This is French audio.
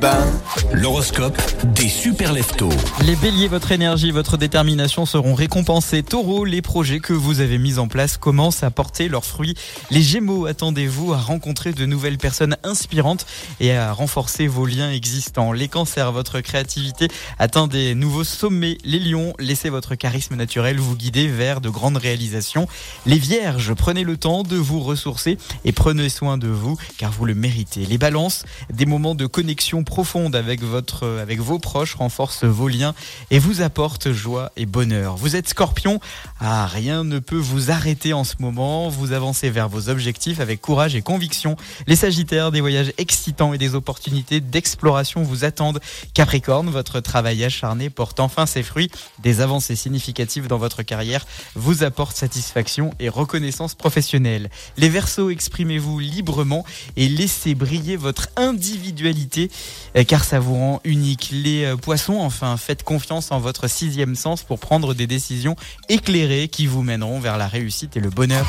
Ben, l'horoscope des super leftos. Les béliers, votre énergie, votre détermination seront récompensés. Taureau, les projets que vous avez mis en place commencent à porter leurs fruits. Les gémeaux, attendez-vous à rencontrer de nouvelles personnes inspirantes et à renforcer vos liens existants. Les cancers, votre créativité atteint des nouveaux sommets. Les lions, laissez votre charisme naturel vous guider vers de grandes réalisations. Les vierges, prenez le temps de vous ressourcer et prenez soin de vous car vous le méritez. Les balances, des moments de connexion profonde avec votre, avec vos proches renforce vos liens et vous apporte joie et bonheur. Vous êtes scorpion, ah, rien ne peut vous arrêter en ce moment. Vous avancez vers vos objectifs avec courage et conviction. Les sagittaires, des voyages excitants et des opportunités d'exploration vous attendent. Capricorne, votre travail acharné porte enfin ses fruits. Des avancées significatives dans votre carrière vous apportent satisfaction et reconnaissance professionnelle. Les versos, exprimez-vous librement et laissez briller votre individualité euh, car ça vous rend unique. Les euh, poissons, enfin, faites confiance en votre sixième sens pour prendre des décisions éclairées qui vous mèneront vers la réussite et le bonheur.